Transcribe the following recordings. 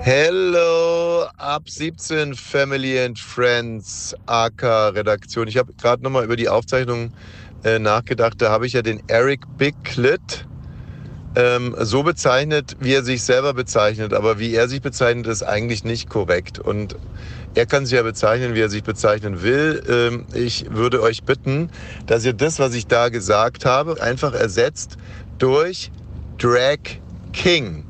Hello, ab 17 Family and Friends, AK Redaktion. Ich habe gerade nochmal über die Aufzeichnung äh, nachgedacht. Da habe ich ja den Eric Bigclit ähm, so bezeichnet, wie er sich selber bezeichnet. Aber wie er sich bezeichnet, ist eigentlich nicht korrekt. Und er kann sich ja bezeichnen, wie er sich bezeichnen will. Ähm, ich würde euch bitten, dass ihr das, was ich da gesagt habe, einfach ersetzt durch Drag King.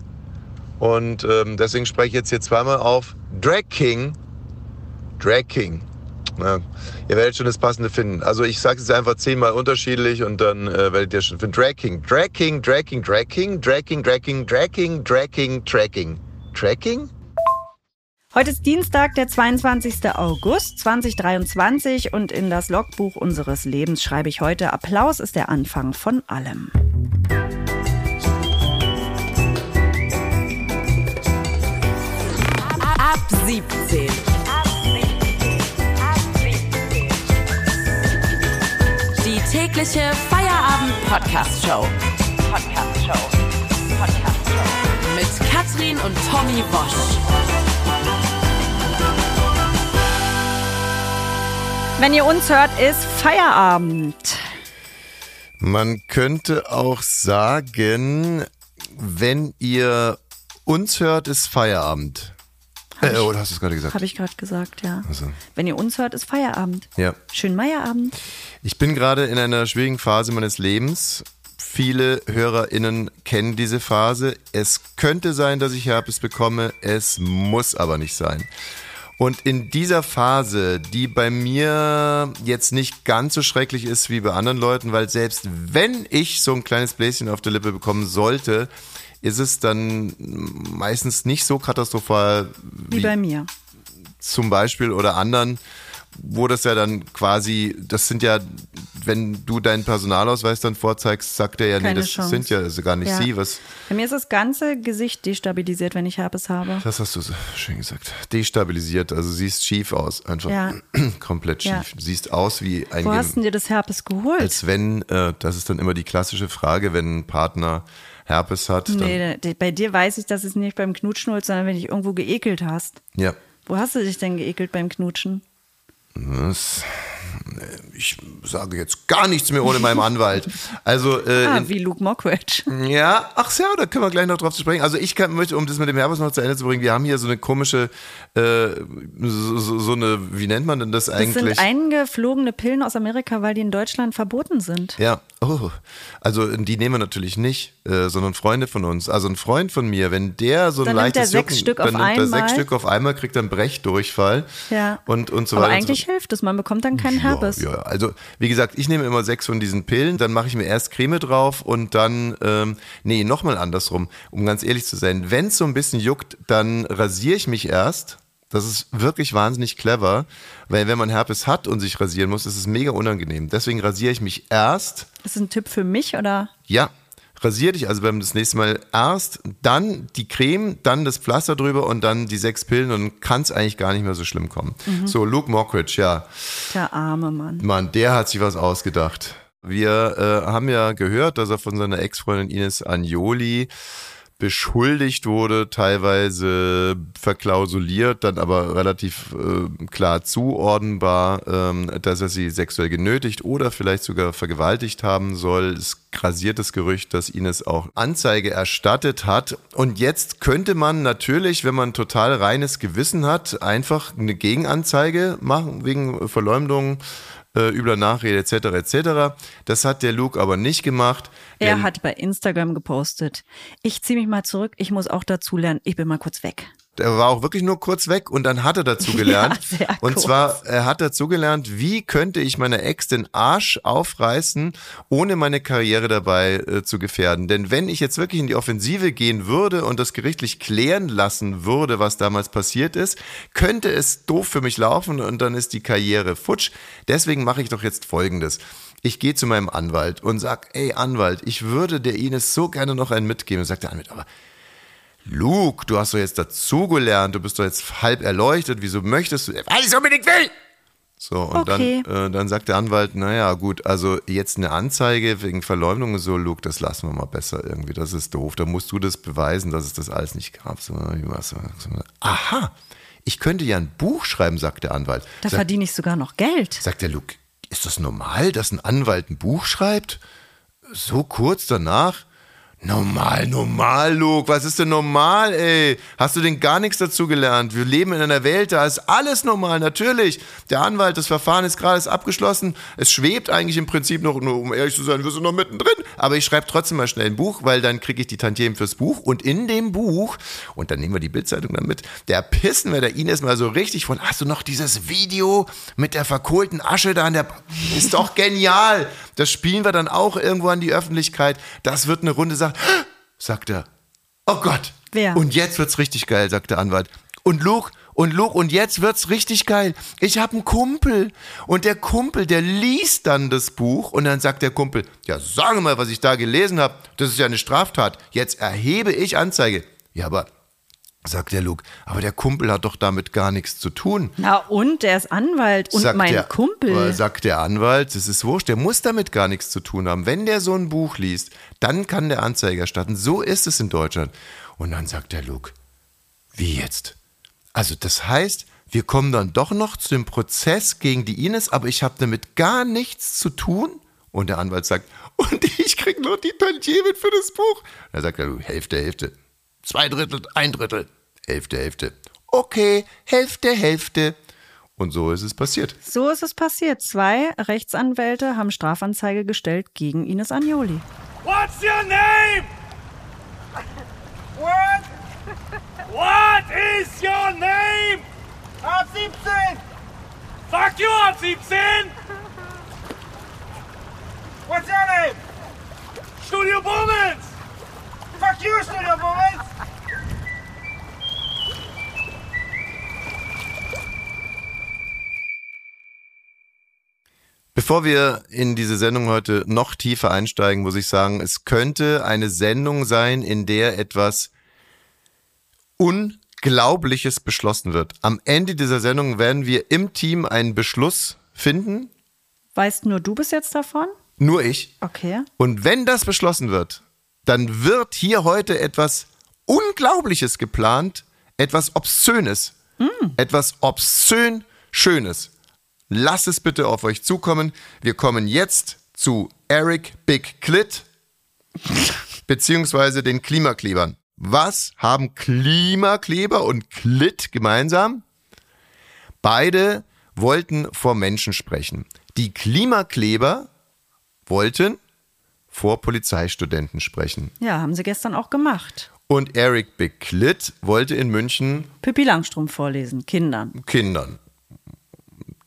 Und ähm, deswegen spreche ich jetzt hier zweimal auf Drag King. Drag King. Ja, ihr werdet schon das Passende finden. Also ich sage es einfach zehnmal unterschiedlich und dann äh, werdet ihr schon finden. Drag King, Drag King, Drag King, Drag King, Drag King, Drag King, Drag King, Drag King, Tracking. Tracking? Heute ist Dienstag, der 22. August 2023 und in das Logbuch unseres Lebens schreibe ich heute, Applaus ist der Anfang von allem. 17. Die tägliche Feierabend-Podcast-Show. Podcast-Show. Podcast-Show. Mit Katrin und Tommy Bosch. Wenn ihr uns hört, ist Feierabend. Man könnte auch sagen, wenn ihr uns hört, ist Feierabend. Hab Äh, ich- oder hast du es gerade gesagt? Habe ich gerade gesagt, ja. Also. Wenn ihr uns hört, ist Feierabend. Ja. Schönen Meierabend. Ich bin gerade in einer schwierigen Phase meines Lebens. Viele HörerInnen kennen diese Phase. Es könnte sein, dass ich Herpes bekomme. Es muss aber nicht sein. Und in dieser Phase, die bei mir jetzt nicht ganz so schrecklich ist wie bei anderen Leuten, weil selbst wenn ich so ein kleines Bläschen auf der Lippe bekommen sollte, ist es dann meistens nicht so katastrophal Wie bei mir. zum Beispiel oder anderen, wo das ja dann quasi, das sind ja, wenn du deinen Personalausweis dann vorzeigst, sagt er ja, nee, Keine das Chance. sind ja also gar nicht Ja. sie. Was, Bei mir ist das ganze Gesicht destabilisiert, wenn ich Herpes habe. das hast du so schön gesagt. Destabilisiert, also siehst schief aus, einfach Ja. komplett schief. Ja. Siehst aus wie ein Wo hast du dir das Herpes geholt? als wenn, äh, das ist dann immer die klassische Frage, wenn ein Partner Herpes hat, nee, bei dir weiß ich, dass es nicht beim Knutschen holst, sondern wenn du dich irgendwo geekelt hast. ja. Wo hast du dich denn geekelt beim Knutschen? Das, äh, ich sage jetzt gar nichts mehr ohne meinen Anwalt. Also äh, Ah, wie Luke Mockridge. Ja, ach ja, da können wir gleich noch drauf zu sprechen. Also ich kann, möchte, um das mit dem Herpes noch zu Ende zu bringen, wir haben hier so eine komische, äh, so, so, eine, wie nennt man denn das Das eigentlich? sind eingeflogene Pillen aus Amerika, weil die in Deutschland verboten sind. ja, oh, also die nehmen wir natürlich nicht, äh, sondern Freunde von uns. Also ein Freund von mir, wenn der so ein Dann nimmt leichtes er sechs Jucken, Stück dann auf nimmt er einmal. sechs Stück auf einmal, kriegt dann Brechdurchfall Ja. und, und so Aber weiter. eigentlich. Hilft es, man bekommt dann keinen Herpes. Ja, ja, also wie gesagt, ich nehme immer sechs von diesen Pillen, dann mache ich mir erst Creme drauf und dann, ähm, nee, nochmal andersrum, um ganz ehrlich zu sein. Wenn es so ein bisschen juckt, dann rasiere ich mich erst. Das ist wirklich wahnsinnig clever, weil wenn man Herpes hat und sich rasieren muss, ist es mega unangenehm. Deswegen rasiere ich mich erst. Ist das ein Tipp für mich oder? Ja, rasier dich also beim das nächste Mal erst, dann die Creme, dann das Pflaster drüber und dann die sechs Pillen und kann es eigentlich gar nicht mehr so schlimm kommen. So, Luke Mockridge, ja. Der arme Mann. Mann, der hat sich was ausgedacht. Wir äh, haben ja gehört, dass er von seiner Ex-Freundin Ines Agnoli beschuldigt wurde, teilweise verklausuliert, dann aber relativ äh, klar zuordnenbar, ähm, dass er sie sexuell genötigt oder vielleicht sogar vergewaltigt haben soll. Es grasiert das Gerücht, dass Ines auch Anzeige erstattet hat. Und jetzt könnte man natürlich, wenn man total reines Gewissen hat, einfach eine Gegenanzeige machen wegen Verleumdung äh, übler Nachrede etc. etc. Das hat der Luke aber nicht gemacht. Er hat bei Instagram gepostet. Ich ziehe mich mal zurück, ich muss auch dazulernen, ich bin mal kurz weg. Der war auch wirklich nur kurz weg und dann hat er dazu gelernt. Ja, und kurz. zwar, er hat dazu gelernt, wie könnte ich meiner Ex den Arsch aufreißen, ohne meine Karriere dabei äh, zu gefährden. Denn wenn ich jetzt wirklich in die Offensive gehen würde und das gerichtlich klären lassen würde, was damals passiert ist, könnte es doof für mich laufen und dann ist die Karriere futsch. Deswegen mache ich doch jetzt Folgendes. Ich gehe zu meinem Anwalt und sag, ey Anwalt, ich würde der Ines so gerne noch einen mitgeben. Und sagt der Anwalt, aber Luke, du hast doch jetzt dazugelernt, du bist doch jetzt halb erleuchtet, wieso möchtest du, weil ich es unbedingt will. So, und Okay. dann, äh, dann sagt der Anwalt, naja, gut, also jetzt eine Anzeige wegen Verleumdung und so, Luke, das lassen wir mal besser irgendwie. Das ist doof. Da musst du das beweisen, dass es das alles nicht gab. So? Aha, ich könnte ja ein Buch schreiben, sagt der Anwalt. Da Sagt, verdiene ich sogar noch Geld. sagt der Luke, ist das normal, dass ein Anwalt ein Buch schreibt? So kurz danach? Normal, normal, Luke. Was ist denn normal, ey? Hast du denn gar nichts dazu gelernt? Wir leben in einer Welt, da ist alles normal, natürlich. Der Anwalt, das Verfahren ist gerade abgeschlossen. Es schwebt eigentlich im Prinzip noch, nur um ehrlich zu sein, wir sind noch mittendrin. Aber ich schreibe trotzdem mal schnell ein Buch, weil dann kriege ich die Tantiemen fürs Buch. Und in dem Buch, und dann nehmen wir die Bildzeitung dann mit, der pissen wir der Ines mal so richtig von, hast du noch dieses Video mit der verkohlten Asche da an der, ist doch genial. Das spielen wir dann auch irgendwo an die Öffentlichkeit. Das wird eine runde Sache, sagt er. Oh Gott. Wer? Und jetzt wird's richtig geil, sagt der Anwalt. Und Luke, und Luke, und jetzt wird's richtig geil. Ich habe einen Kumpel. Und der Kumpel, der liest dann das Buch und dann sagt der Kumpel, ja, sag mal, was ich da gelesen habe. Das ist ja eine Straftat. Jetzt erhebe ich Anzeige. Ja, aber, sagt der Luke, aber der Kumpel hat doch damit gar nichts zu tun. Na und, der ist Anwalt und Sagt mein der, Kumpel. Sagt der Anwalt, das ist wurscht, der muss damit gar nichts zu tun haben. Wenn der so ein Buch liest, dann kann der Anzeige erstatten. So ist es in Deutschland. Und dann sagt der Luke, wie jetzt? Also das heißt, wir kommen dann doch noch zu dem Prozess gegen die Ines, aber ich habe damit gar nichts zu tun? Und der Anwalt sagt, und ich krieg noch die Tantiemen für das Buch. Da sagt er, Hälfte, Hälfte. Zwei Drittel, ein Drittel. Hälfte, Hälfte. Okay, Hälfte, Hälfte. Und so ist es passiert. So ist es passiert. Zwei Rechtsanwälte haben Strafanzeige gestellt gegen Ines Agnoli. What's your name? What? What is your name? Ab 17! Fuck you, ab 17! What's your name? Studio Bummens! Fuck you, Studio Bummens! Bevor wir in diese Sendung heute noch tiefer einsteigen, muss ich sagen, es könnte eine Sendung sein, in der etwas Unglaubliches beschlossen wird. Am Ende dieser Sendung werden wir im Team einen Beschluss finden, Weißt nur du bis jetzt davon? nur ich. Okay. Und wenn das beschlossen wird, dann wird hier heute etwas Unglaubliches geplant, etwas Obszönes, etwas obszön Schönes. Lasst es bitte auf euch zukommen. Wir kommen jetzt zu Eric Big Clit beziehungsweise den Klimaklebern. Was haben Klimakleber und Clit gemeinsam? Beide wollten vor Menschen sprechen. Die Klimakleber wollten vor Polizeistudenten sprechen. Ja, haben sie gestern auch gemacht. Und Eric Beklitt wollte in München Pippi Langstrumpf vorlesen, Kindern. Kindern.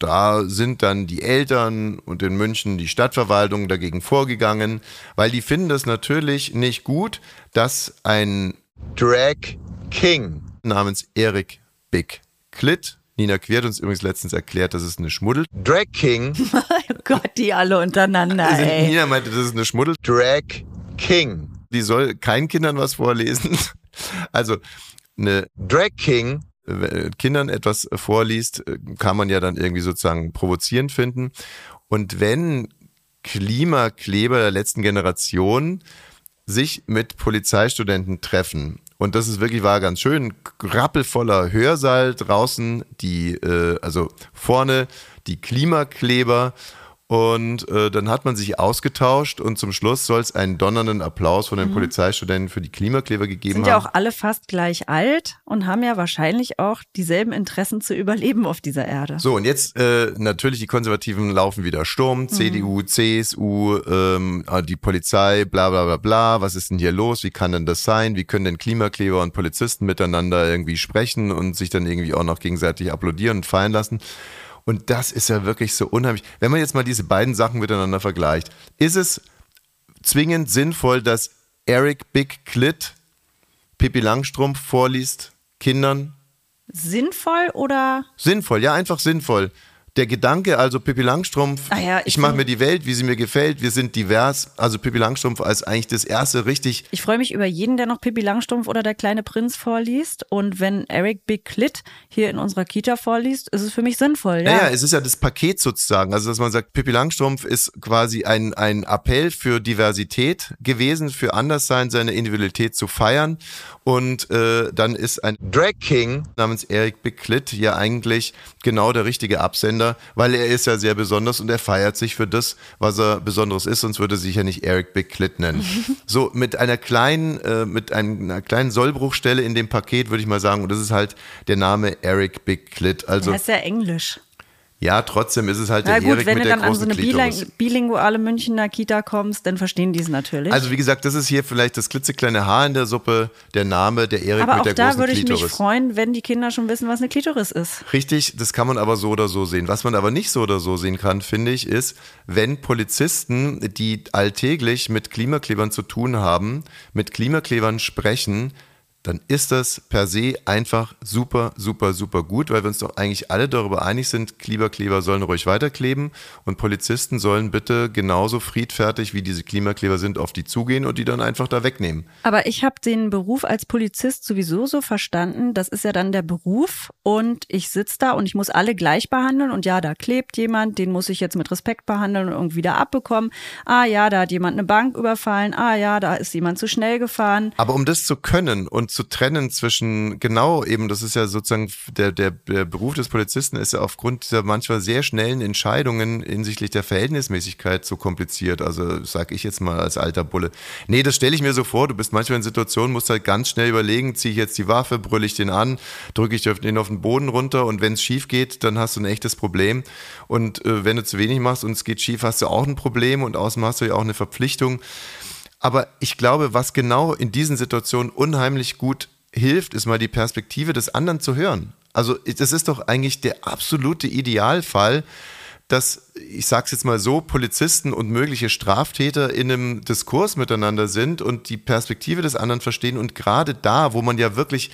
Da sind dann die Eltern und in München die Stadtverwaltung dagegen vorgegangen, weil die finden das natürlich nicht gut, dass ein Drag King namens Eric Big Clit, Nina Quert uns übrigens letztens erklärt, das ist eine Schmuddel. Drag King Oh Gott, die alle untereinander, Also ey. Nina meinte, das ist eine Schmuddel. Drag King. Die soll keinen Kindern was vorlesen. Also eine Drag King, Kindern etwas vorliest, äh, kann man ja dann irgendwie sozusagen provozierend finden. Und wenn Klimakleber der letzten Generation sich mit Polizeistudenten treffen. Und das ist wirklich war ganz schön, rappelvoller Hörsaal draußen, die, äh, also vorne die Klimakleber. Und äh, dann hat man sich ausgetauscht und zum Schluss soll es einen donnernden Applaus von den Polizeistudenten für die Klimakleber gegeben Sind ja haben. auch alle fast gleich alt und haben ja wahrscheinlich auch dieselben Interessen zu überleben auf dieser Erde. So, und jetzt äh, natürlich die Konservativen laufen wieder Sturm, CDU, CSU, ähm, ah, die Polizei, bla bla bla bla, was ist denn hier los, wie kann denn das sein, wie können denn Klimakleber und Polizisten miteinander irgendwie sprechen und sich dann irgendwie auch noch gegenseitig applaudieren und feiern lassen. Und das ist ja wirklich so unheimlich. Wenn man jetzt mal diese beiden Sachen miteinander vergleicht, ist es zwingend sinnvoll, dass Eric Big Clit Pippi Langstrumpf vorliest Kindern Sinnvoll oder Sinnvoll, ja, einfach sinnvoll. Der Gedanke, also Pippi Langstrumpf, Ah ja, ich, ich mache mir die Welt, wie sie mir gefällt, wir sind divers. Also Pippi Langstrumpf als eigentlich das erste richtig Ich freue mich über jeden, der noch Pippi Langstrumpf oder der kleine Prinz vorliest. Und wenn Eric Big Clit hier in unserer Kita vorliest, ist es für mich sinnvoll. Ja, Naja, es ist ja das Paket sozusagen. Also, dass man sagt, Pippi Langstrumpf ist quasi ein, ein Appell für Diversität gewesen, für Anderssein, seine Individualität zu feiern. Und äh, dann ist ein Drag King namens Eric Bicklett ja eigentlich genau der richtige Absender, weil er ist ja sehr besonders und er feiert sich für das, was er Besonderes ist, sonst würde er sich ja nicht Eric Bicklett nennen. so, mit einer kleinen, äh, mit einer kleinen Sollbruchstelle in dem Paket würde ich mal sagen, und das ist halt der Name Eric Bicklett. Also, das ist ja Englisch. Ja, trotzdem ist es halt Na der gut, Erik wenn mit du der dann an so eine Klitoris. biling bilinguale Münchner Kita kommst, dann verstehen die es natürlich. Also wie gesagt, das ist hier vielleicht das klitzekleine Haar in der Suppe, der Name, der Erik aber mit auch der da großen würde ich mich Klitoris. freuen, wenn die Kinder schon wissen, was eine Klitoris ist. Richtig, das kann man aber so oder so sehen. Was man aber nicht so oder so sehen kann, finde ich, ist, wenn Polizisten, die alltäglich mit Klimaklebern zu tun haben, mit Klimaklebern sprechen, dann ist das per se einfach super, super, super gut, weil wir uns doch eigentlich alle darüber einig sind, Klimakleber sollen ruhig weiterkleben und Polizisten sollen bitte genauso friedfertig, wie diese Klimakleber sind, auf die zugehen und die dann einfach da wegnehmen. Aber ich habe den Beruf als Polizist sowieso so verstanden, das ist ja dann der Beruf und ich sitze da und ich muss alle gleich behandeln und ja, da klebt jemand, den muss ich jetzt mit Respekt behandeln und irgendwie da abbekommen. Ah ja, da hat jemand eine Bank überfallen. Ah ja, da ist jemand zu schnell gefahren. Aber um das zu können und zu trennen zwischen, genau eben, das ist ja sozusagen, der, der, der Beruf des Polizisten ist ja aufgrund dieser manchmal sehr schnellen Entscheidungen hinsichtlich der Verhältnismäßigkeit so kompliziert. Also sag ich jetzt mal als alter Bulle. Nee, das stelle ich mir so vor, du bist manchmal in Situationen, musst halt ganz schnell überlegen, ziehe ich jetzt die Waffe, brülle ich den an, drücke ich den auf den Boden runter und wenn es schief geht, dann hast du ein echtes Problem. Und äh, wenn du zu wenig machst und es geht schief, hast du auch ein Problem und außerdem hast du ja auch eine Verpflichtung. Aber ich glaube, was genau in diesen Situationen unheimlich gut hilft, ist mal die Perspektive des anderen zu hören. Also das ist doch eigentlich der absolute Idealfall, dass, ich sag's jetzt mal so, Polizisten und mögliche Straftäter in einem Diskurs miteinander sind und die Perspektive des anderen verstehen und gerade da, wo man ja wirklich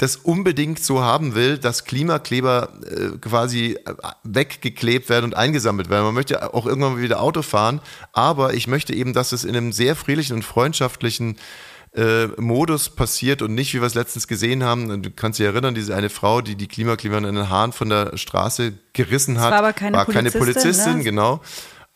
das unbedingt so haben will, dass Klimakleber äh, quasi äh, weggeklebt werden und eingesammelt werden. Man möchte auch irgendwann mal wieder Auto fahren, aber ich möchte eben, dass es in einem sehr friedlichen und freundschaftlichen äh, Modus passiert und nicht, wie wir es letztens gesehen haben. Du kannst dich erinnern, diese eine Frau, die die Klimakleber in den Haaren von der Straße gerissen hat, war aber keine keine Polizistin, Polizistin, ne? genau.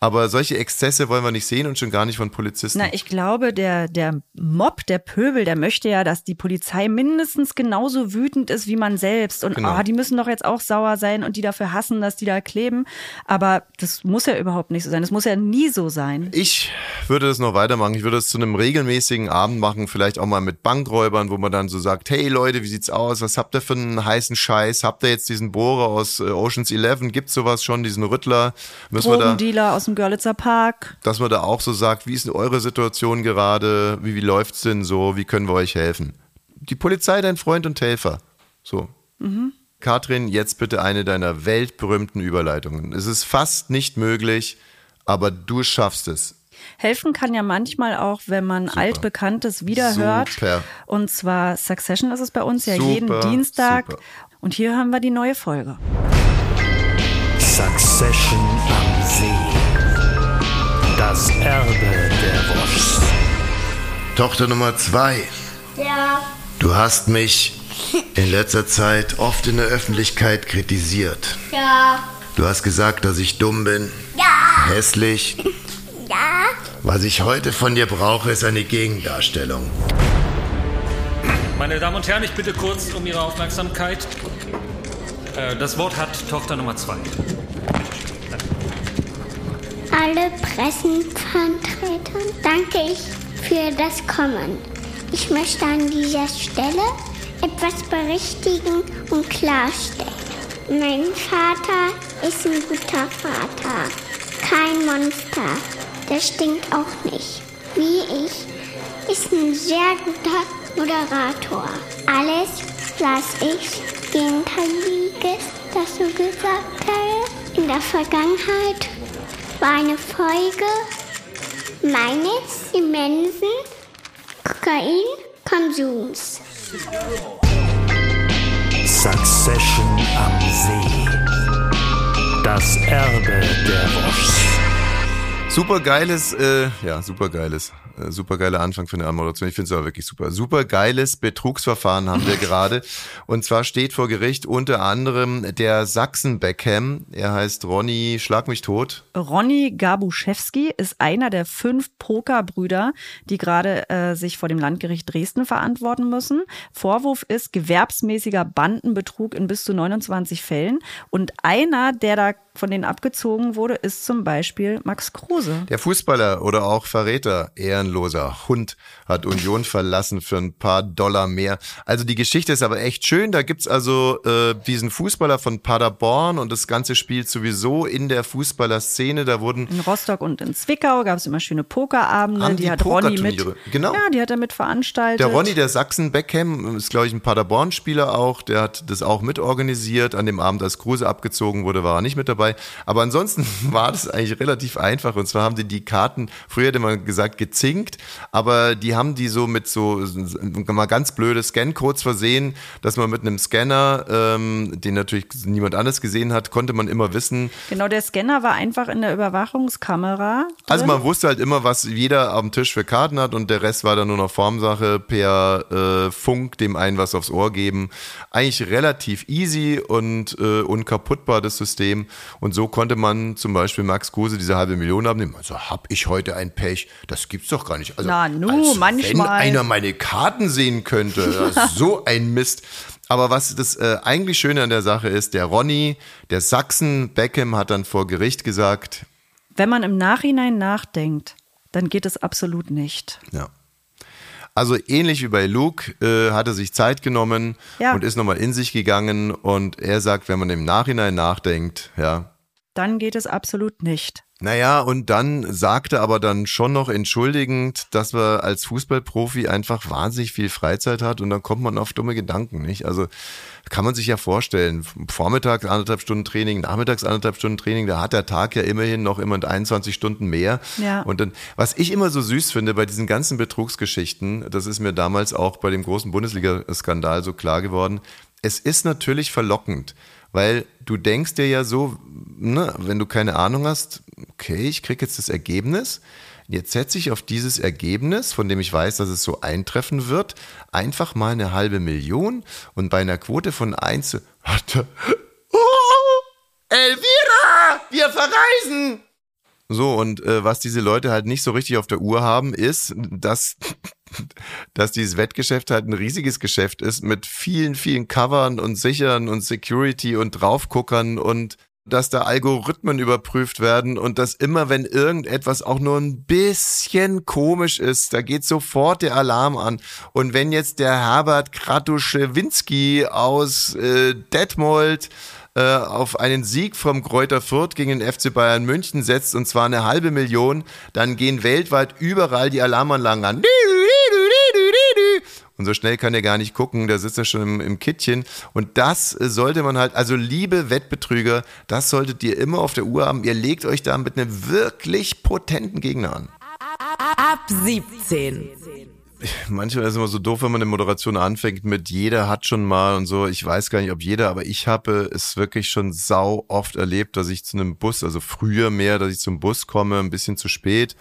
Aber solche Exzesse wollen wir nicht sehen und schon gar nicht von Polizisten. Na, ich glaube, der, der Mob, der Pöbel, der möchte ja, dass die Polizei mindestens genauso wütend ist wie man selbst. Und Genau. ah, die müssen doch jetzt auch sauer sein und die dafür hassen, dass die da kleben. Aber das muss ja überhaupt nicht so sein. Das muss ja nie so sein. Ich würde das noch weitermachen. Ich würde es zu einem regelmäßigen Abend machen, vielleicht auch mal mit Bankräubern, wo man dann so sagt, hey Leute, wie sieht's aus? Was habt ihr für einen heißen Scheiß? Habt ihr jetzt diesen Bohrer aus äh, Oceans 11? Gibt's sowas schon, diesen Rüttler? Müssen wir da, aus dem Görlitzer Park. dass man da auch so sagt, wie ist denn eure Situation gerade? Wie, wie läuft's denn so? Wie können wir euch helfen? Die Polizei, dein Freund und Helfer. So. Katrin, jetzt bitte eine deiner weltberühmten Überleitungen. Es ist fast nicht möglich, aber du schaffst es. Helfen kann ja manchmal auch, wenn man altbekanntes wiederhört. Super. Und zwar Succession ist es bei uns ja Super, jeden Dienstag. super. Und hier haben wir die neue Folge. Succession am See. Das Erbe der Woschs. Tochter Nummer zwei, Ja, du hast mich in letzter Zeit oft in der Öffentlichkeit kritisiert. ja, Du hast gesagt, dass ich dumm bin, ja, hässlich. ja. Was ich heute von dir brauche, ist eine Gegendarstellung. Meine Damen und Herren, ich bitte kurz um Ihre Aufmerksamkeit. Äh, Das Wort hat Tochter Nummer zwei. Alle Pressenvertreter danke ich für das Kommen. Ich möchte an dieser Stelle etwas berichtigen und klarstellen. Mein Vater ist ein guter Vater, kein Monster. Der stinkt auch nicht. Wie ich, ist ein sehr guter Moderator. Alles, was ich Gegenteiliges dazu gesagt habe, in der Vergangenheit eine Folge meines immensen Kokainkonsums. Succession am See. Das Erbe der Woschs. Super geiles, äh, ja, super geiles, äh, super geiler Anfang für eine Anmoderation. Ich finde es aber wirklich super. Super geiles Betrugsverfahren haben wir gerade. Und zwar steht vor Gericht unter anderem der Sachsen-Beckham. Er heißt Ronny, schlag mich tot. Ronny Gabuschewski ist einer der fünf Pokerbrüder, die gerade äh, sich vor dem Landgericht Dresden verantworten müssen. Vorwurf ist gewerbsmäßiger Bandenbetrug in bis zu 29 Fällen. Und einer, der da von denen abgezogen wurde, ist zum Beispiel Max Kruse. Der Fußballer oder auch Verräter, ehrenloser Hund, hat Union verlassen für ein paar Dollar mehr. Also die Geschichte ist aber echt schön. Da gibt's also äh, diesen Fußballer von Paderborn und das Ganze spielt sowieso in der Fußballerszene. Da wurden In Rostock und in Zwickau gab es immer schöne Pokerabende. Die, die hat Ronny mit. Genau. Ja, die hat er mit veranstaltet. Der Ronny, der Sachsen-Beckham, ist, glaube ich, ein Paderborn-Spieler auch. Der hat das auch mitorganisiert. An dem Abend, als Kruse abgezogen wurde, war er nicht mit dabei. Aber ansonsten war das eigentlich relativ einfach. Und zwar haben die die Karten, früher hätte man gesagt, gezinkt, aber die haben die so mit so, mal ganz blöde Scan-Codes versehen, dass man mit einem Scanner, ähm, den natürlich niemand anderes gesehen hat, konnte man immer wissen, Genau, der Scanner war einfach in der Überwachungskamera. Also drin. man wusste halt immer, was jeder am Tisch für Karten hat und der Rest war dann nur noch Formsache per äh, Funk, dem einen was aufs Ohr geben. Eigentlich relativ easy und äh, unkaputtbar das System. Und so konnte man zum Beispiel Max Kruse diese halbe Million abnehmen. Also hab ich heute ein Pech? Das gibt's doch gar nicht. Also, Na, nu, als Wenn manchmal. einer meine Karten sehen könnte, so ein Mist. Aber was das äh, eigentlich Schöne an der Sache ist, der Ronny, der Sachsen Beckham hat dann vor Gericht gesagt, Wenn man im Nachhinein nachdenkt, dann geht es absolut nicht. Ja. Also ähnlich wie bei Luke äh, hat er sich Zeit genommen Ja. und ist nochmal in sich gegangen und er sagt, wenn man im Nachhinein nachdenkt, ja. Dann geht es absolut nicht. Naja, und dann sagte aber dann schon noch entschuldigend, dass man als Fußballprofi einfach wahnsinnig viel Freizeit hat und dann kommt man auf dumme Gedanken, nicht? Also kann man sich ja vorstellen, vormittags anderthalb Stunden Training, nachmittags anderthalb Stunden Training, da hat der Tag ja immerhin noch immer 21 Stunden mehr. Ja. Und dann, was ich immer so süß finde bei diesen ganzen Betrugsgeschichten, das ist mir damals auch bei dem großen Bundesliga-Skandal so klar geworden, es ist natürlich verlockend, weil du denkst dir ja so, ne, wenn du keine Ahnung hast, okay, ich krieg jetzt das Ergebnis, jetzt setze ich auf dieses Ergebnis, von dem ich weiß, dass es so eintreffen wird, einfach mal eine halbe Million und bei einer Quote von 1, warte, oh, Elvira, wir verreisen! So, und äh, was diese Leute halt nicht so richtig auf der Uhr haben, ist, dass, dass dieses Wettgeschäft halt ein riesiges Geschäft ist mit vielen, vielen Covern und Sichern und Security und Draufguckern und dass da Algorithmen überprüft werden und dass immer, wenn irgendetwas auch nur ein bisschen komisch ist, da geht sofort der Alarm an. Und wenn jetzt der Herbert Kratuschewinski aus äh, Detmold äh, auf einen Sieg vom Kräuter Fürth gegen den FC Bayern München setzt und zwar eine halbe Million, dann gehen weltweit überall die Alarmanlagen an. Und so schnell kann er gar nicht gucken, da sitzt er schon im, im Kittchen. Und das äh, sollte man halt, also liebe Wettbetrüger, das solltet ihr immer auf der Uhr haben. Ihr legt euch da mit einem wirklich potenten Gegner an. Ab 17. Manchmal ist es immer so doof, wenn man eine Moderation anfängt mit jeder hat schon mal und so. Ich weiß gar nicht, ob jeder, aber ich habe es wirklich schon sau oft erlebt, dass ich zu einem Bus, also früher mehr, dass ich zum Bus komme, ein bisschen zu spät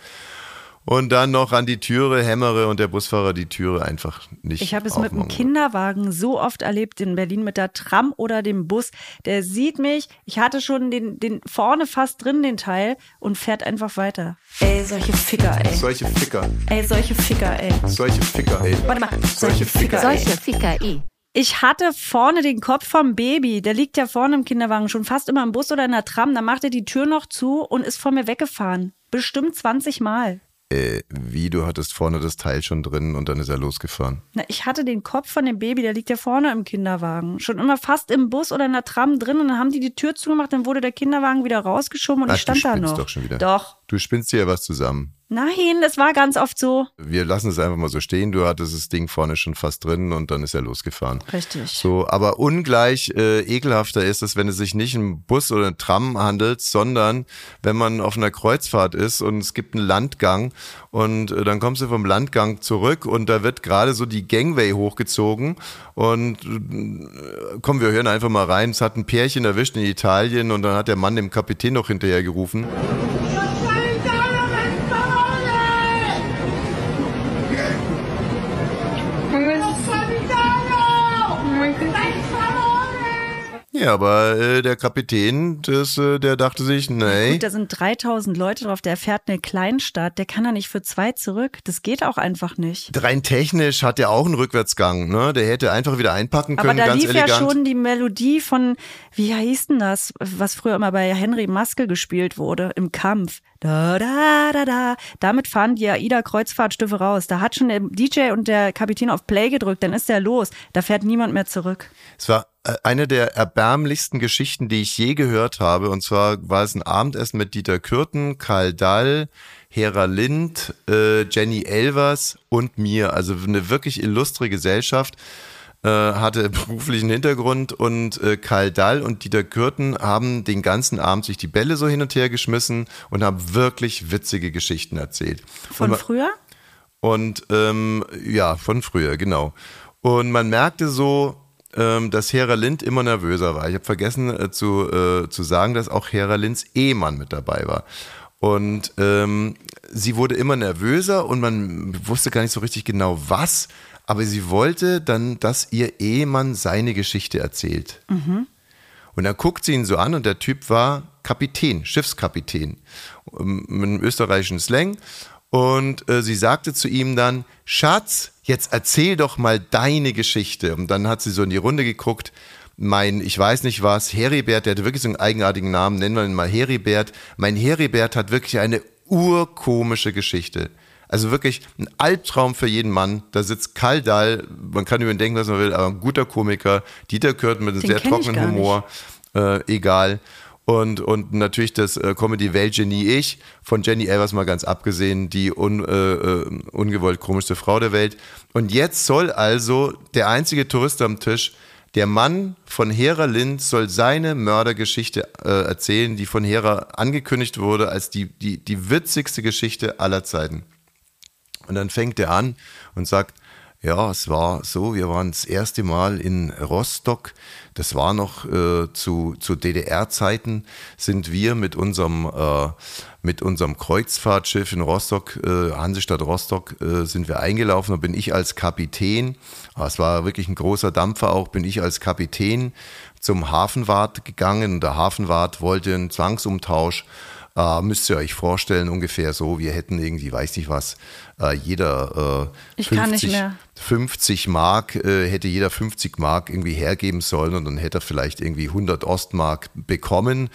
und dann noch an die Türe hämmere und der Busfahrer die Türe einfach nicht Ich habe es mit dem. Kinderwagen so oft erlebt in Berlin mit der Tram oder dem Bus. Der sieht mich, ich hatte schon den, den vorne fast drin, den Teil, und fährt einfach weiter. Ey, solche Ficker, ey. Solche Ficker, Ey, solche Ficker, ey. solche Ficker, ey. Warte mal, solche Ficker, ey. Solche Ficker, i. Ich hatte vorne den Kopf vom Baby, der liegt ja vorne im Kinderwagen, schon fast immer im Bus oder in der Tram. Dann macht er die Tür noch zu und ist vor mir weggefahren. Bestimmt 20 Mal. Äh, wie, du hattest vorne das Teil schon drin und dann ist er losgefahren. Na, ich hatte den Kopf von dem Baby, der liegt ja vorne im Kinderwagen. Schon immer fast im Bus oder in der Tram drin und dann haben die die Tür zugemacht, dann wurde der Kinderwagen wieder rausgeschoben und Ach, ich stand da noch. doch schon wieder. Doch. Du spinnst dir ja was zusammen. Nein, das war ganz oft so. Wir lassen es einfach mal so stehen. Du hattest das Ding vorne schon fast drin und dann ist er losgefahren. Richtig. So, aber ungleich äh, ekelhafter ist es, wenn es sich nicht um Bus oder ein Tram handelt, sondern wenn man auf einer Kreuzfahrt ist und es gibt einen Landgang und äh, dann kommst du vom Landgang zurück und da wird gerade so die Gangway hochgezogen und äh, komm, wir hören einfach mal rein. Es hat ein Pärchen erwischt in Italien und dann hat der Mann dem Kapitän noch hinterher gerufen. Ja, aber äh, der Kapitän, das, äh, der dachte sich, nee. Gut, da sind 3000 Leute drauf, der fährt eine Kleinstadt, der kann da nicht für zwei zurück. Das geht auch einfach nicht. Rein technisch hat er auch einen Rückwärtsgang, ne? Der hätte einfach wieder einpacken können, Aber da lief elegant. ja schon die Melodie von, wie hieß denn das, was früher immer bei Henry Maske gespielt wurde, im Kampf. Da, da, da, da. Damit fahren die AIDA-Kreuzfahrtschiffe raus. Da hat schon der DJ und der Kapitän auf Play gedrückt, dann ist der los. Da fährt niemand mehr zurück. Es war eine der erbärmlichsten Geschichten, die ich je gehört habe. Und zwar war es ein Abendessen mit Dieter Kürten, Karl Dall, Hera Lind, äh, Jenny Elvers und mir. Also eine wirklich illustre Gesellschaft äh, hatte beruflichen Hintergrund und äh, Karl Dall und Dieter Kürten haben den ganzen Abend sich die Bälle so hin und her geschmissen und haben wirklich witzige Geschichten erzählt. Von und, früher? und ähm, ja, von früher, genau. Und man merkte so, ähm, dass Hera Lind immer nervöser war. Ich habe vergessen äh, zu, äh, zu sagen, dass auch Hera Linds Ehemann mit dabei war. Und ähm, sie wurde immer nervöser und man wusste gar nicht so richtig genau was, aber sie wollte dann, dass ihr Ehemann seine Geschichte erzählt. Und dann guckt sie ihn so an und der Typ war Kapitän, Schiffskapitän, ähm, mit einem österreichischen Slang. Und äh, sie sagte zu ihm dann, Schatz, jetzt erzähl doch mal deine Geschichte. Und dann hat sie so in die Runde geguckt. Mein, ich weiß nicht was, Heribert, der hatte wirklich so einen eigenartigen Namen, nennen wir ihn mal Heribert. Mein Heribert hat wirklich eine urkomische Geschichte. Also wirklich ein Albtraum für jeden Mann. Da sitzt Karl Dahl, man kann über ihn denken, was man will, aber ein guter Komiker. Dieter Kürten mit einem Den sehr trockenen. Humor. Äh, egal. Und, und natürlich das äh, Comedy-Welt-Genie Ich, von Jenny Elvers mal ganz abgesehen, die un, äh, äh, ungewollt komischste Frau der Welt. Und jetzt soll also der einzige Tourist am Tisch, der Mann von Hera Lind, soll seine Mördergeschichte äh, erzählen, die von Hera angekündigt wurde als die, die, die witzigste Geschichte aller Zeiten. Und dann fängt er an und sagt, ja, es war so, wir waren das erste Mal in Rostock. Das war noch äh, zu, zu DDR-Zeiten, sind wir mit unserem, äh, mit unserem Kreuzfahrtschiff in Rostock, äh, Hansestadt Rostock, äh, sind wir eingelaufen. Da bin ich als Kapitän, ah, es war wirklich ein großer Dampfer auch, bin ich als Kapitän zum Hafenwart gegangen. Der Hafenwart wollte einen Zwangsumtausch. Äh, müsst ihr euch vorstellen, ungefähr so, wir hätten irgendwie, weiß nicht was, äh, jeder äh, Ich kann nicht mehr. 50 Mark, äh, hätte jeder 50 Mark irgendwie hergeben sollen und dann hätte er vielleicht irgendwie 100 Ostmark bekommen.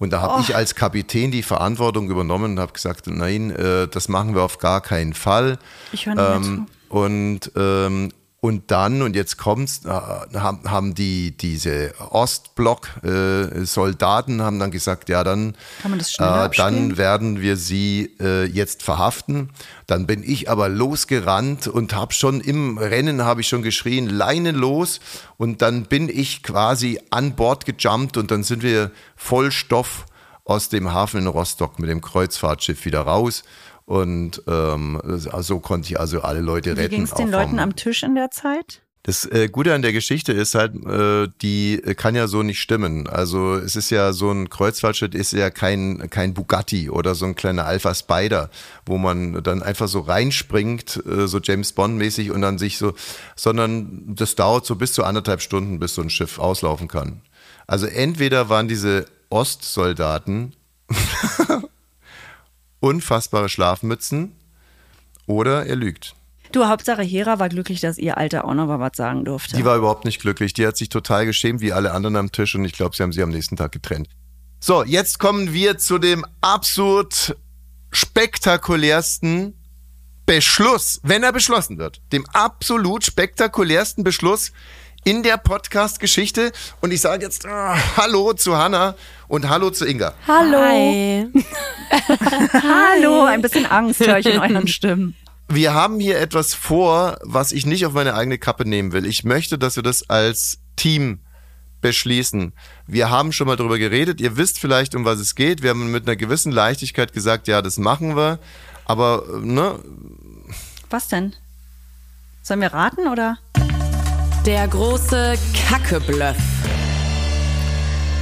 Und da habe Oh. ich als Kapitän die Verantwortung übernommen und habe gesagt, nein, äh, das machen wir auf gar keinen Fall. Ich höre nicht Ähm, und, ähm, und dann, und jetzt kommt's, äh, haben, haben die, diese Ostblock-Soldaten haben dann gesagt, ja, dann, Kann man das schneller äh, dann werden wir sie äh, jetzt verhaften. Dann bin ich aber losgerannt und habe schon im Rennen habe ich schon geschrien, Leine los. Und dann bin ich quasi an Bord gejumpt und dann sind wir voll Stoff aus dem Hafen in Rostock mit dem Kreuzfahrtschiff wieder raus. Und ähm, so konnte ich also alle Leute Wie retten. ging es den Leuten am Tisch in der Zeit? das äh, Gute an der Geschichte ist halt, äh, die kann ja so nicht stimmen. Also es ist ja so ein Kreuzfahrtschiff ist ja kein kein Bugatti oder so ein kleiner Alpha Spider, wo man dann einfach so reinspringt, äh, so James Bond mäßig und dann sich so, sondern das dauert so bis zu anderthalb Stunden, bis so ein Schiff auslaufen kann. Also entweder waren diese Ostsoldaten unfassbare Schlafmützen oder er lügt. Du, Hauptsache Hera war glücklich, dass ihr Alter auch noch mal was sagen durfte. Die war überhaupt nicht glücklich. Die hat sich total geschämt, wie alle anderen am Tisch. Und ich glaube, sie haben sie am nächsten Tag getrennt. So, jetzt kommen wir zu dem absolut spektakulärsten Beschluss, wenn er beschlossen wird. Dem absolut spektakulärsten Beschluss in der Podcast-Geschichte. Und ich sage jetzt ah, Hallo zu Hanna und Hallo zu Inga. Hallo. Hallo, ein bisschen Angst höre ich in euren Stimmen. Wir haben hier etwas vor, was ich nicht auf meine eigene Kappe nehmen will. Ich möchte, dass wir das als Team beschließen. Wir haben schon mal drüber geredet. Ihr wisst vielleicht, um was es geht. Wir haben mit einer gewissen Leichtigkeit gesagt, ja, das machen wir. Aber, äh, ne, Was denn? Sollen wir raten oder? Der große Kackebluff.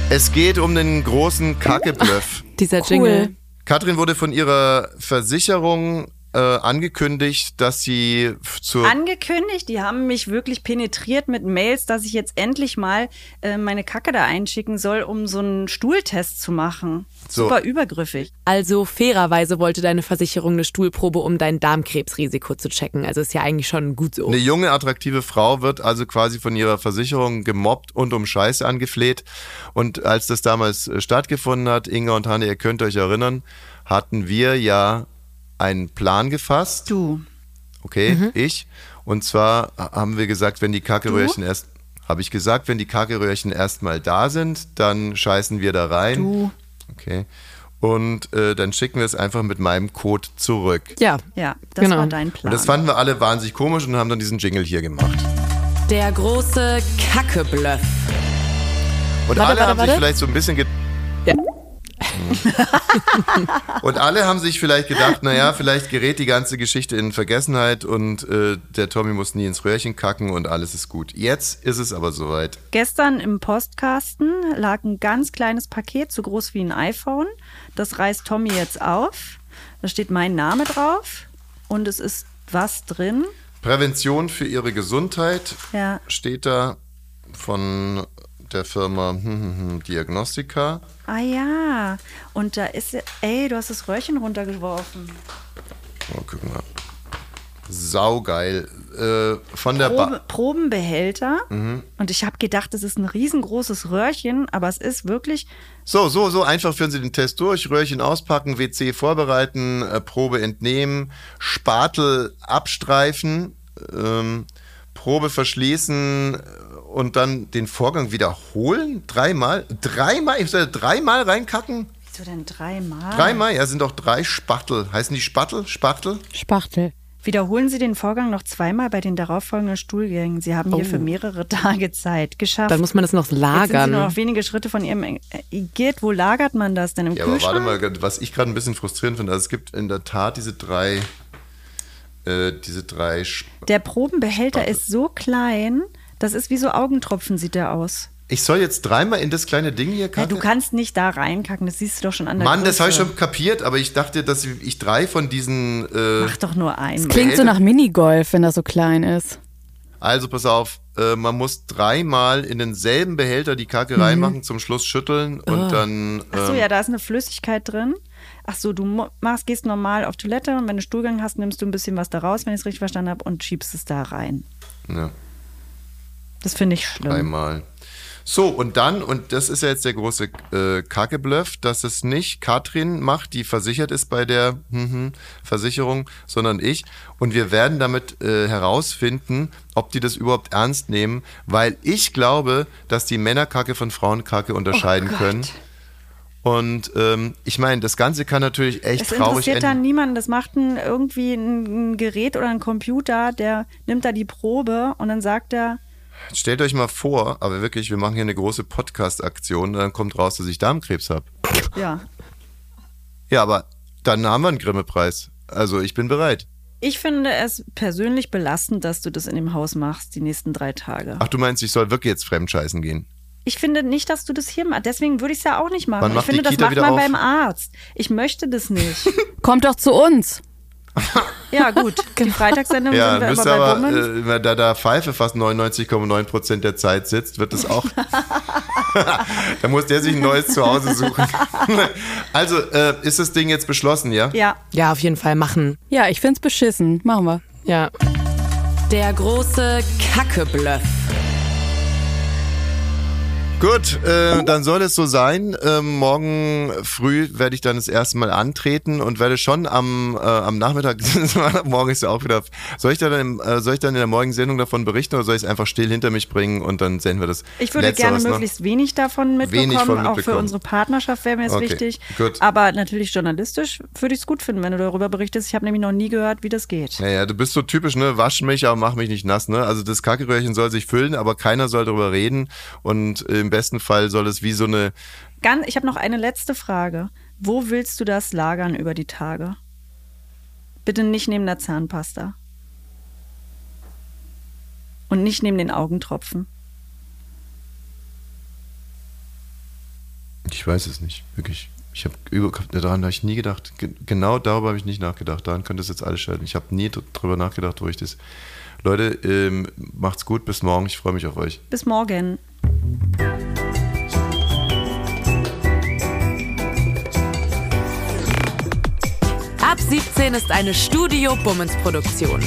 es geht um den großen Kackebluff. Dieser Jingle. Katrin wurde von ihrer Versicherung äh, angekündigt, dass sie zur Angekündigt, die haben mich wirklich penetriert mit Mails, dass ich jetzt endlich mal äh, meine Kacke da einschicken soll, um so einen Stuhltest zu machen. So. Super übergriffig. Also fairerweise wollte deine Versicherung eine Stuhlprobe, um dein Darmkrebsrisiko zu checken. Also ist ja eigentlich schon gut so. Eine junge, attraktive Frau wird also quasi von ihrer Versicherung gemobbt und um Scheiße angefleht. Und als das damals äh, stattgefunden hat, Inga und Hanne, ihr könnt euch erinnern, hatten wir ja einen Plan gefasst. Du. Okay, Mhm. ich. Und zwar haben wir gesagt, wenn die Kackeröhrchen erst, habe ich gesagt, wenn die Kackeröhrchen erstmal da sind, dann scheißen wir da rein. Du. Okay. Und äh, dann schicken wir es einfach mit meinem Code zurück. Ja. Ja, das Genau. war dein Plan. Und das fanden wir alle wahnsinnig komisch und haben dann diesen Jingle hier gemacht. Der große Kackebluff. Und Warte, alle warte, haben sich warte. vielleicht so ein bisschen. und alle haben sich vielleicht gedacht, naja, vielleicht gerät die ganze Geschichte in Vergessenheit und äh, der Tommy muss nie ins Röhrchen kacken und alles ist gut. Jetzt ist es aber soweit. Gestern im Postkasten lag ein ganz kleines Paket, so groß wie ein iPhone. Das reißt Tommy jetzt auf. Da steht mein Name drauf und es ist was drin. Prävention für ihre Gesundheit Ja. steht da von der Firma hm, hm, hm, Diagnostica. Ah ja, und da ist, ey, du hast das Röhrchen runtergeworfen. Oh, guck mal. Saugeil. Äh, von der Probe, ba Probenbehälter. Mhm. Und ich habe gedacht, es ist ein riesengroßes Röhrchen, aber es ist wirklich, So, so, so einfach führen Sie den Test durch, Röhrchen auspacken, WC vorbereiten, äh, Probe entnehmen, Spatel abstreifen, ähm, Probe verschließen und dann den Vorgang wiederholen? Dreimal? Dreimal? Ich soll dreimal reinkacken? wieso denn dreimal? Dreimal? Ja, sind doch drei Spachtel. Heißen die Spachtel? Spachtel? Spachtel. Wiederholen Sie den Vorgang noch zweimal bei den darauffolgenden Stuhlgängen. Sie haben hier für mehrere Tage Zeit geschafft. Dann muss man das noch Jetzt sind Sie nur lagern. noch wenige Schritte von Ihrem äh, Igitt. Wo lagert man das denn? Im Ja, aber warte Kühlschrank? mal, was ich gerade ein bisschen frustrierend finde, also es gibt in der Tat diese drei, äh, diese drei Sp Der Probenbehälter Spachtel. ist so klein, das ist wie so Augentropfen, sieht der aus. Ich soll jetzt dreimal in das kleine Ding hier Ja, kacken? du kannst nicht da reinkacken, das siehst du doch schon an der Mann, das habe ich Größe. schon kapiert, aber ich dachte, dass ich drei von diesen. Äh, Mach doch nur einen. Klingt so nach Minigolf, wenn das so klein ist. also pass auf, äh, man muss dreimal in denselben Behälter die Kacke Mhm. reinmachen, zum Schluss schütteln Oh. und dann. Ach so, ähm, ja, da ist eine Flüssigkeit drin. Ach so, du machst, gehst normal auf Toilette und wenn du Stuhlgang hast, nimmst du ein bisschen was da raus, wenn ich es richtig verstanden habe, und schiebst es da rein. ja, Das finde ich schlimm. dreimal. So, und dann, und das ist ja jetzt der große äh, Kackebluff, dass es nicht Katrin macht, die versichert ist bei der mhm, Versicherung, sondern ich. Und wir werden damit äh, herausfinden, ob die das überhaupt ernst nehmen, weil ich glaube, dass die Männerkacke von Frauenkacke unterscheiden Oh können. Und ähm, ich meine, das Ganze kann natürlich echt Es traurig interessiert dann niemanden. Das macht ein, irgendwie ein, ein Gerät oder ein Computer, der nimmt da die Probe und dann sagt er, Stellt euch mal vor, aber wirklich, wir machen hier eine große Podcast-Aktion, dann kommt raus, dass ich Darmkrebs habe. ja. Ja, aber dann haben wir einen Grimme-Preis. Also ich bin bereit. Ich finde es persönlich belastend, dass du das in dem Haus machst, die nächsten drei Tage. Ach, du meinst, ich soll wirklich jetzt fremdscheißen gehen? Ich finde nicht, dass du das hier machst. Deswegen würde ich es ja auch nicht machen. Ich finde, die das macht man auf? beim Arzt. Ich möchte das nicht. Kommt doch zu uns. ja, gut. Die Freitagssendung Ja, sind wir aber bei aber, Bummens. äh, da da Pfeife fast 99,9 Prozent der Zeit sitzt, wird es auch. da muss der sich ein neues Zuhause suchen. also, äh, ist das Ding jetzt beschlossen, ja? ja. Ja, auf jeden Fall machen. Ja, ich find's beschissen. Machen wir. Ja. Der große Kackebluff. Gut, äh, dann soll es so sein. Ähm, morgen früh werde ich dann das erste Mal antreten und werde schon am, äh, am Nachmittag, morgen ist ja auch wieder, soll ich, dann, im- äh, soll ich dann in der morgigen Sendung davon berichten oder soll ich es einfach still hinter mich bringen und dann senden wir das Ich würde Letzteres gerne noch? möglichst wenig davon mitbekommen. Wenig von Auch für mitbekommen. unsere Partnerschaft wäre mir es Okay, wichtig. gut. Aber natürlich journalistisch würde ich es gut finden, wenn du darüber berichtest. Ich habe nämlich noch nie gehört, wie das geht. Ja, ja, du bist so typisch, ne? Wasch mich, aber mach mich nicht nass, ne? Also das Kackeröhrchen soll sich füllen, aber keiner soll darüber reden und im besten Fall soll es wie so eine Ganz, ich habe noch eine letzte Frage. Wo willst du das lagern über die Tage? Bitte nicht neben der Zahnpasta. Und nicht neben den Augentropfen. Ich weiß es nicht, wirklich. Ich habe daran habe ich nie gedacht. Ge- Genau darüber habe ich nicht nachgedacht. Daran könnte es jetzt alles schalten. Ich habe nie drüber nachgedacht, wo ich das. Leute, ähm, macht's gut, bis morgen. Ich freue mich auf euch. Bis morgen. Ab 17 ist eine Studio Bummens Produktion.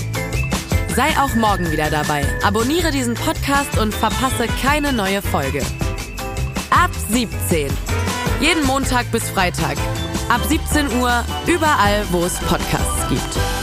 Sei auch morgen wieder dabei. Abonniere diesen Podcast und verpasse keine neue Folge. Ab 17. Jeden Montag bis Freitag. Ab 17 Uhr überall, wo es Podcasts gibt.